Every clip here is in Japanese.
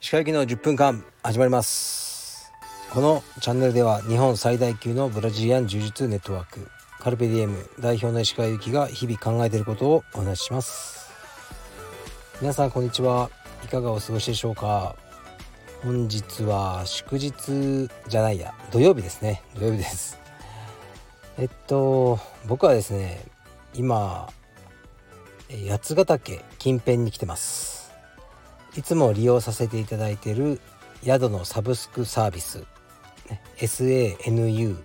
石川行きの10分間始まります。このチャンネルでは日本最大級のブラジリアン柔術ネットワークカルペディエム代表の石川行きが日々考えていることをお話しします。皆さんこんにちは。いかがお過ごしでしょうか。本日は祝日じゃないや。土曜日ですね。土曜日です。えっと僕はですね今八ヶ岳近辺に来てます。いつも利用させていただいている宿のサブスクサービス SANU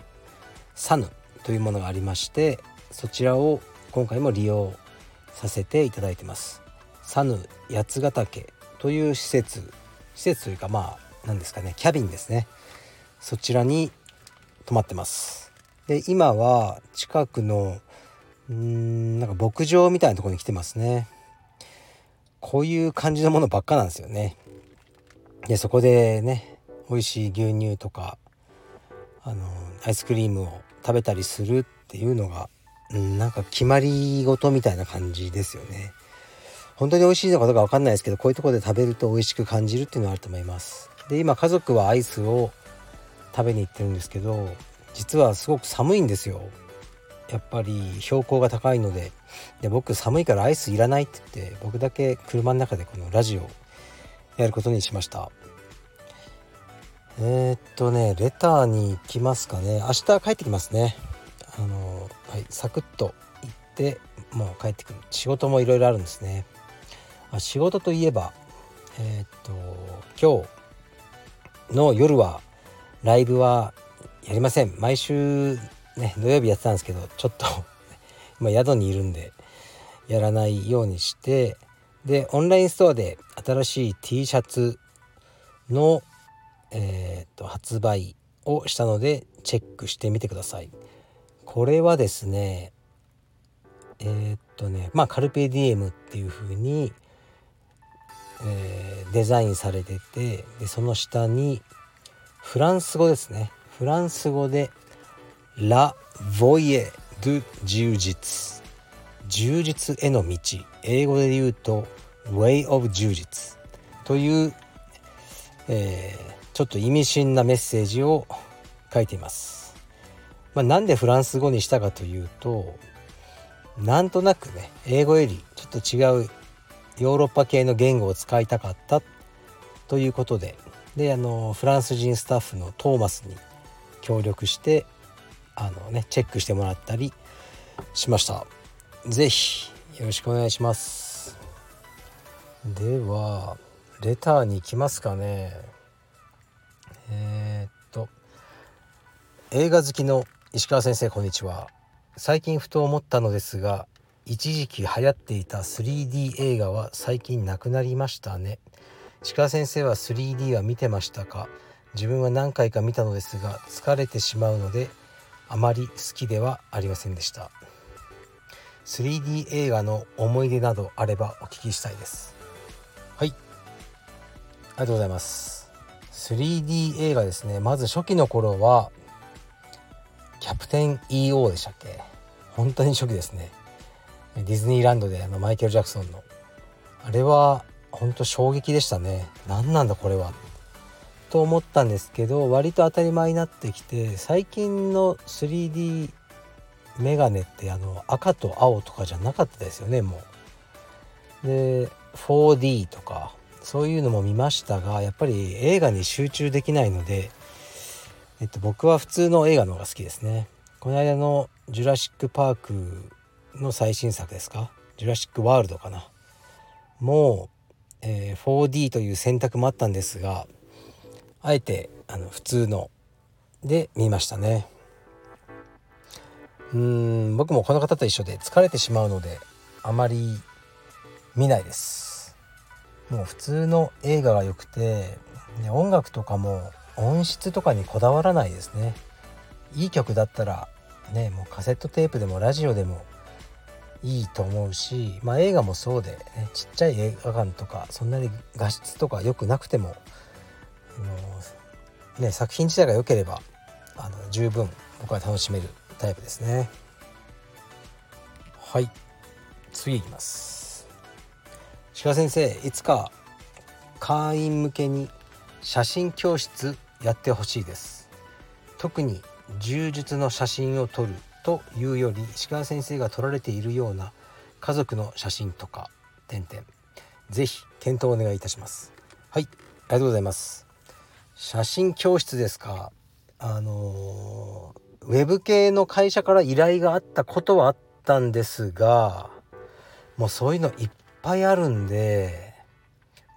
サヌというものがありましてそちらを今回も利用させていただいてます。サヌ八ヶ岳という施設施設というかまあ何ですかねキャビンですね。そちらに泊まってます。で今は近くのうんなんか牧場みたいなとこに来てますね。こういう感じのものばっかなんですよね。でそこでね美味しい牛乳とかあのアイスクリームを食べたりするっていうのが、うん、なんか決まり事みたいな感じですよね。本当に美味しいのかどうか分かんないですけどこういうとこで食べると美味しく感じるっていうのはあると思います。で今家族はアイスを食べに行ってるんですけど実はすごく寒いんですよ。やっぱり標高が高いのでで僕寒いからアイスいらないって言って僕だけ車の中でこのラジオやることにしました。えー、っとねレターに行きますかね。明日帰ってきますね。あのはいサクッと行ってもう帰ってくる。仕事もいろいろあるんですね。あ仕事といえばえー、っと今日の夜はライブはやりません。毎週ね土曜日やってたんですけどちょっと 今宿にいるんでやらないようにしてでオンラインストアで新しい T シャツの、えー、と発売をしたのでチェックしてみてください。これはですねえー、っとねまあカルペディエムっていう風に、えー、デザインされててでその下にフランス語ですね。フランス語でラ・ヴォイエ・ドゥ・充実充実への道。英語で言うと Way of 充実という、えー、ちょっと意味深なメッセージを書いています、まあ、なんでフランス語にしたかというとなんとなくね英語よりちょっと違うヨーロッパ系の言語を使いたかったということで。であのフランス人スタッフのトーマスに協力してあのねチェックしてもらったりしました。是非よろしくお願いします。ではレターに行きますかね。えー、っと映画好きの石川先生こんにちは。最近ふと思ったのですが一時期流行っていた 3D 映画は最近なくなりましたね。石川先生は 3D は見てましたか？自分は何回か見たのですが疲れてしまうのであまり好きではありませんでした。3D 映画の思い出などあればお聞きしたいです。はい。ありがとうございます。3D 映画ですね。まず初期の頃はキャプテン EO でしたっけ？本当に初期ですね。ディズニーランドであのマイケル・ジャクソンの。あれは本当衝撃でしたね。何なんだこれはと思ったんですけど割と当たり前になってきて最近の 3D メガネってあの赤と青とかじゃなかったですよねもう。で 4D とかそういうのも見ましたがやっぱり映画に集中できないので、えっと、僕は普通の映画の方が好きですね。この間の「ジュラシック・パーク」の最新作ですか「ジュラシック・ワールド」かな？もう、えー、4D という選択もあったんですがあえてあの普通の。で見ましたね。うん僕もこの方と一緒で疲れてしまうのであまり見ないです。もう普通の映画が良くてで音楽とかも音質とかにこだわらないですね。いい曲だったらねもうカセットテープでもラジオでもいいと思うし、まあ、映画もそうで、ね、ちっちゃい映画館とかそんなに画質とか良くなくてもあの、ね、作品自体が良ければあの十分僕は楽しめるタイプですね。はい。次いきます。鹿先生いつか会員向けに写真教室やってほしいです。特に柔術の写真を撮るというより石川先生が撮られているような家族の写真とか点々。ぜひ検討お願いいたします。はい。ありがとうございます。写真教室ですか？あのウェブ系の会社から依頼があったことはあったんですがもうそういうのいっぱいあるんで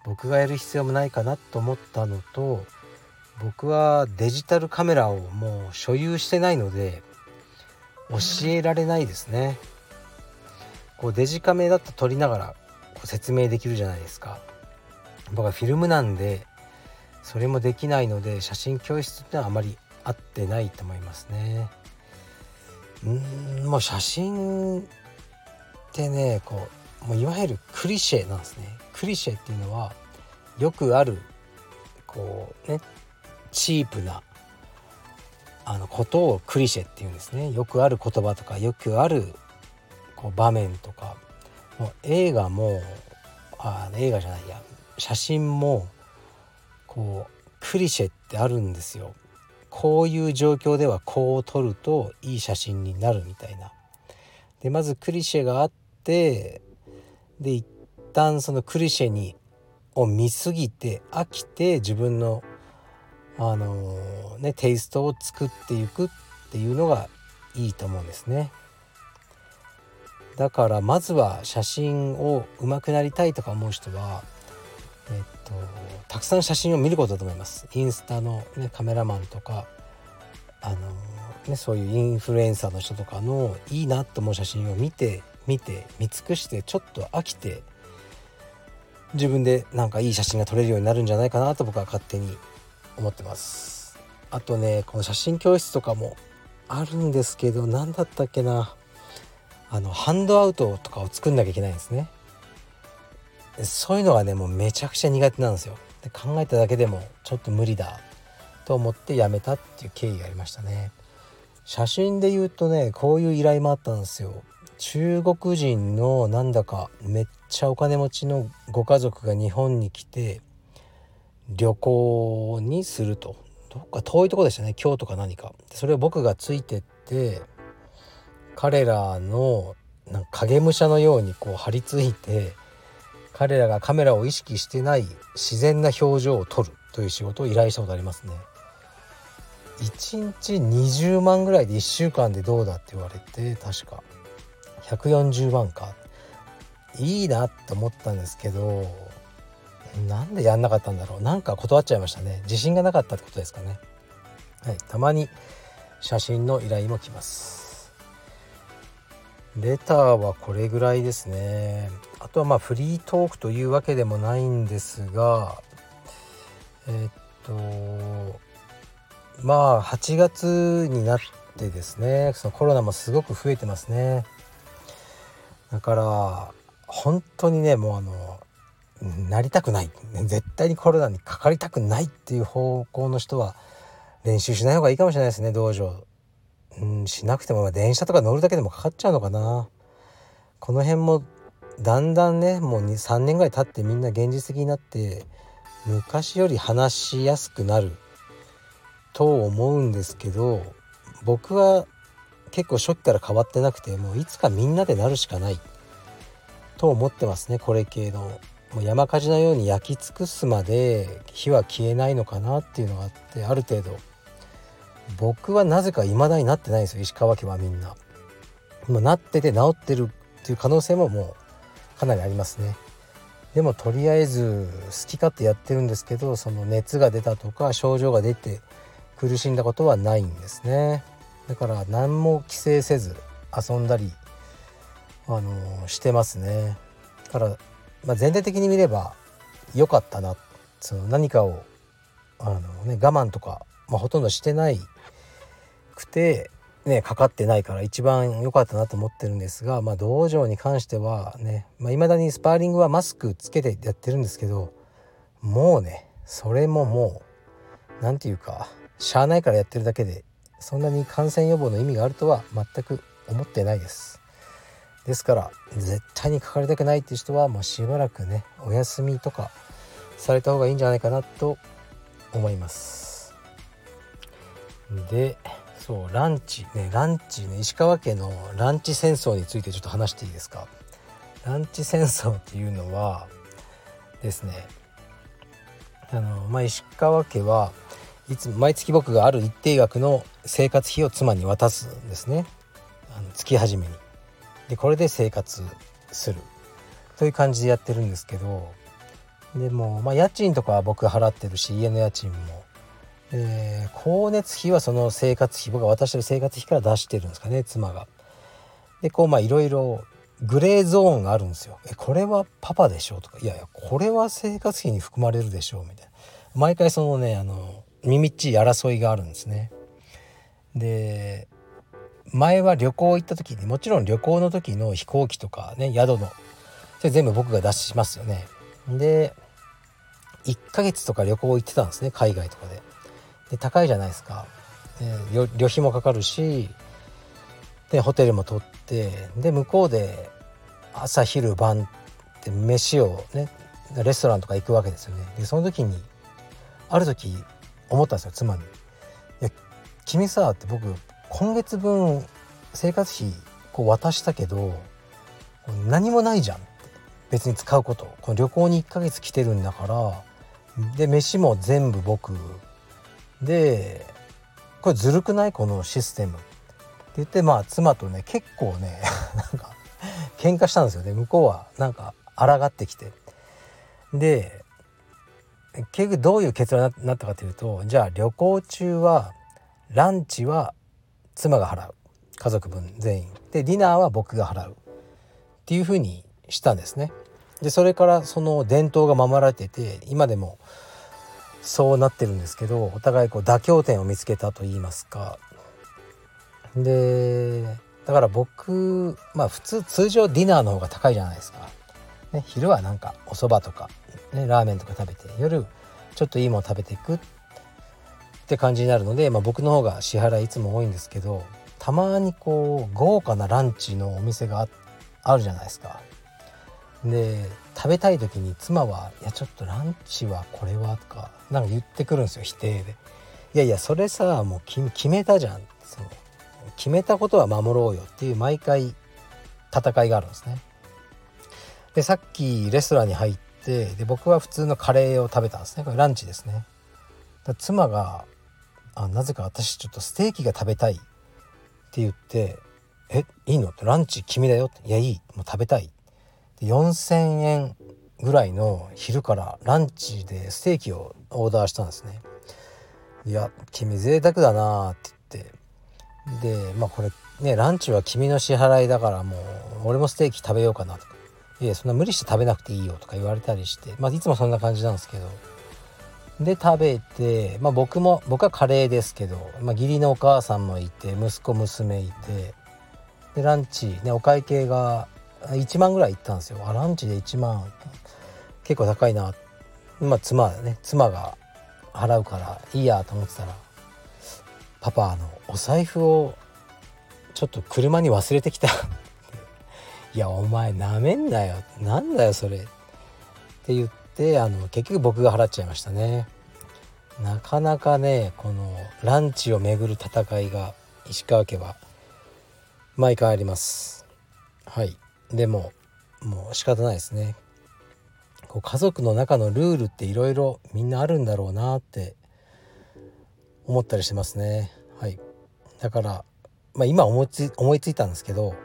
僕がやる必要もないかなと思ったのと僕はデジタルカメラをもう所有してないので教えられないですね。こうデジカメだと撮りながら説明できるじゃないですか。僕はフィルムなんでそれもできないので写真教室ってのはあまり合ってないと思いますね。うんもう写真ってねこうもういわゆるクリシェなんですね。クリシェっていうのはよくあるこうねチープなあのことをクリシェっていうんですねよくある言葉とかよくあるこう場面とかもう映画もあ映画じゃないや写真もこうクリシェってあるんですよこういう状況ではこう撮るといい写真になるみたいなでまずクリシェがあってで一旦そのクリシェにを見すぎて飽きて自分のあのー、ねテイストを作っていくっていうのがいいと思うんですね。だからまずは写真を上手くなりたいとか思う人は、えっと、たくさん写真を見ることだと思います。インスタの、ね、カメラマンとかあの、ね、そういうインフルエンサーの人とかのいいなと思う写真を見て見て見尽くしてちょっと飽きて自分でなんかいい写真が撮れるようになるんじゃないかなと僕は勝手に思ってます。あとねこの写真教室とかもあるんですけど何だったっけな。あのハンドアウトとかを作んなきゃいけないんですね。そういうのがねもうめちゃくちゃ苦手なんですよ。で考えただけでもちょっと無理だと思ってやめたっていう経緯がありましたね。写真で言うとねこういう依頼もあったんですよ。中国人のなんだかめっちゃお金持ちのご家族が日本に来て旅行にすると。どっか遠いとこでしたね。京都か何か。それを僕がついてって彼らのなんか影武者のようにこう張り付いて彼らがカメラを意識してない自然な表情を撮るという仕事を依頼したことありますね。1日20万ぐらいで1週間でどうだって言われて確か。140万か。いいなって思ったんですけどなんでやんなかったんだろう。なんか断っちゃいましたね。自信がなかったってことですかね。はい。たまに写真の依頼も来ます。レターはこれぐらいですね。あとはまあフリートークというわけでもないんですがえっとまあ8月になってですねそのコロナもすごく増えてますね。だから本当にねもうあのなりたくない。絶対にコロナにかかりたくないっていう方向の人は練習しない方がいいかもしれないですね道場、うん、しなくても電車とか乗るだけでもかかっちゃうのかな。この辺もだんだんねもう3年ぐらい経ってみんな現実的になって昔より話しやすくなると思うんですけど僕は結構初期から変わってなくてもういつかみんなでなるしかないと思ってますねこれ系の。もう山火事のように焼き尽くすまで火は消えないのかなっていうのがあってある程度僕はなぜか未だになってないんですよ石川家はみんな。もなってて治ってるっていう可能性ももうかなりありますね。でもとりあえず好き勝手やってるんですけどその熱が出たとか症状が出て苦しんだことはないんですね。だから何も規制せず遊んだりあのしてますね。だからまあ、全体的に見れば良かったなその何かをあの、ね、我慢とか、まあ、ほとんどしてないくて、ね、かかってないから一番良かったなと思ってるんですが、まあ、道場に関してはねいまあ、未だにスパーリングはマスクつけてやってるんですけどもうねそれももう何て言うかしゃあないからやってるだけでそんなに感染予防の意味があるとは全く思ってないです。ですから絶対にかかりたくないっていう人はもうしばらくねお休みとかされた方がいいんじゃないかなと思いますでそうランチねランチね石川家のランチ戦争についてちょっと話していいですか？ランチ戦争っていうのはですねあの、まあ、石川家はいつ毎月僕がある一定額の生活費を妻に渡すんですね。あの月始めに。でこれで生活する。という感じでやってるんですけどでも、まあ、家賃とかは僕払ってるし家の家賃も、えー、光熱費はその生活費僕が渡してる生活費から出してるんですかね妻が。でこうまあいろいろグレーゾーンがあるんですよ。えこれはパパでしょとかいやいやこれは生活費に含まれるでしょうみたいな毎回そのねあの耳っちい争いがあるんですね。で前は旅行行った時にもちろん旅行の時の飛行機とかね宿のそれ全部僕が出しますよね。で1ヶ月とか旅行行ってたんですね海外とかで。で高いじゃないですか。え旅費もかかるしでホテルも取ってで向こうで朝昼晩って飯をねレストランとか行くわけですよね。でその時にある時思ったんですよ妻に。いや君さって僕今月分生活費こう渡したけど何もないじゃん別に使うことこの旅行に1ヶ月来てるんだからで飯も全部僕でこれずるくない？このシステム。って言ってまあ妻とね結構ね なんか喧嘩したんですよね。向こうはなんか抗ってきて。で結局どういう結論になったかというとじゃあ旅行中はランチは妻が払う。家族分全員。でディナーは僕が払う。っていうふうにしたんですね。でそれからその伝統が守られてて今でもそうなってるんですけどお互いこう妥協点を見つけたと言いますか。でだから僕まあ普通通常ディナーの方が高いじゃないですか、ね、昼はなんかお蕎麦とか、ね、ラーメンとか食べて夜ちょっといいもの食べていく。って感じになるので、まあ、僕の方が支払いいつも多いんですけどたまにこう豪華なランチのお店があるじゃないですか。で食べたい時に妻は「いやちょっとランチはこれは」とかなんか言ってくるんですよ否定で。いやいやそれさもう決めたじゃんその決めたことは守ろうよっていう毎回戦いがあるんですね。でさっきレストランに入ってで僕は普通のカレーを食べたんですねこれランチですね。妻があなぜか私ちょっとステーキが食べたいって言って「えいいの?」って「ランチ君だよ」って「いやいいもう食べたい」4,000円ぐらいの昼からランチでステーキをオーダーしたんですね。いや君贅沢だなって言って。でまあこれねランチは君の支払いだからもう俺もステーキ食べようかなとか。いやそんな無理して食べなくていいよとか言われたりして。まあいつもそんな感じなんですけど。で食べて、まあ、僕も僕はカレーですけど、まあ、義理のお母さんもいて息子娘いて。でランチねお会計が1万ぐらいいったんですよ。あランチで1万。結構高いな。まあ妻ね妻が払うからいいやと思ってたら「パパあのお財布をちょっと車に忘れてきた」いやお前なめんなよ。なんだよそれ」って言って。あの結局僕が払っちゃいましたね。なかなかねこのランチをめぐる戦いが石川家は毎回あります。はい。でももう仕方ないですね。こう家族の中のルールっていろいろみんなあるんだろうなって思ったりしてますね。はい。だからまあ今思いつ思いついたんですけど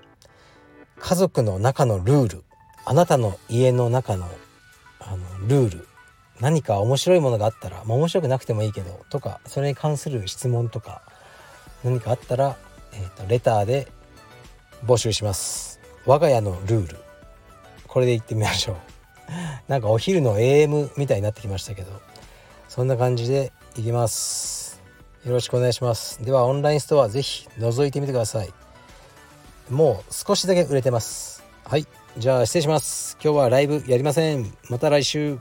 家族の中のルールあなたの家の中のあのルール何か面白いものがあったら、まあ、面白くなくてもいいけどとかそれに関する質問とか何かあったら、えーと、レターで募集します。我が家のルール。これでいってみましょう。なんかお昼の AM みたいになってきましたけど。そんな感じでいきます。よろしくお願いします。ではオンラインストア是非覗いてみてください。もう少しだけ売れてます。はい。じゃあ失礼します。今日はライブやりません。また来週。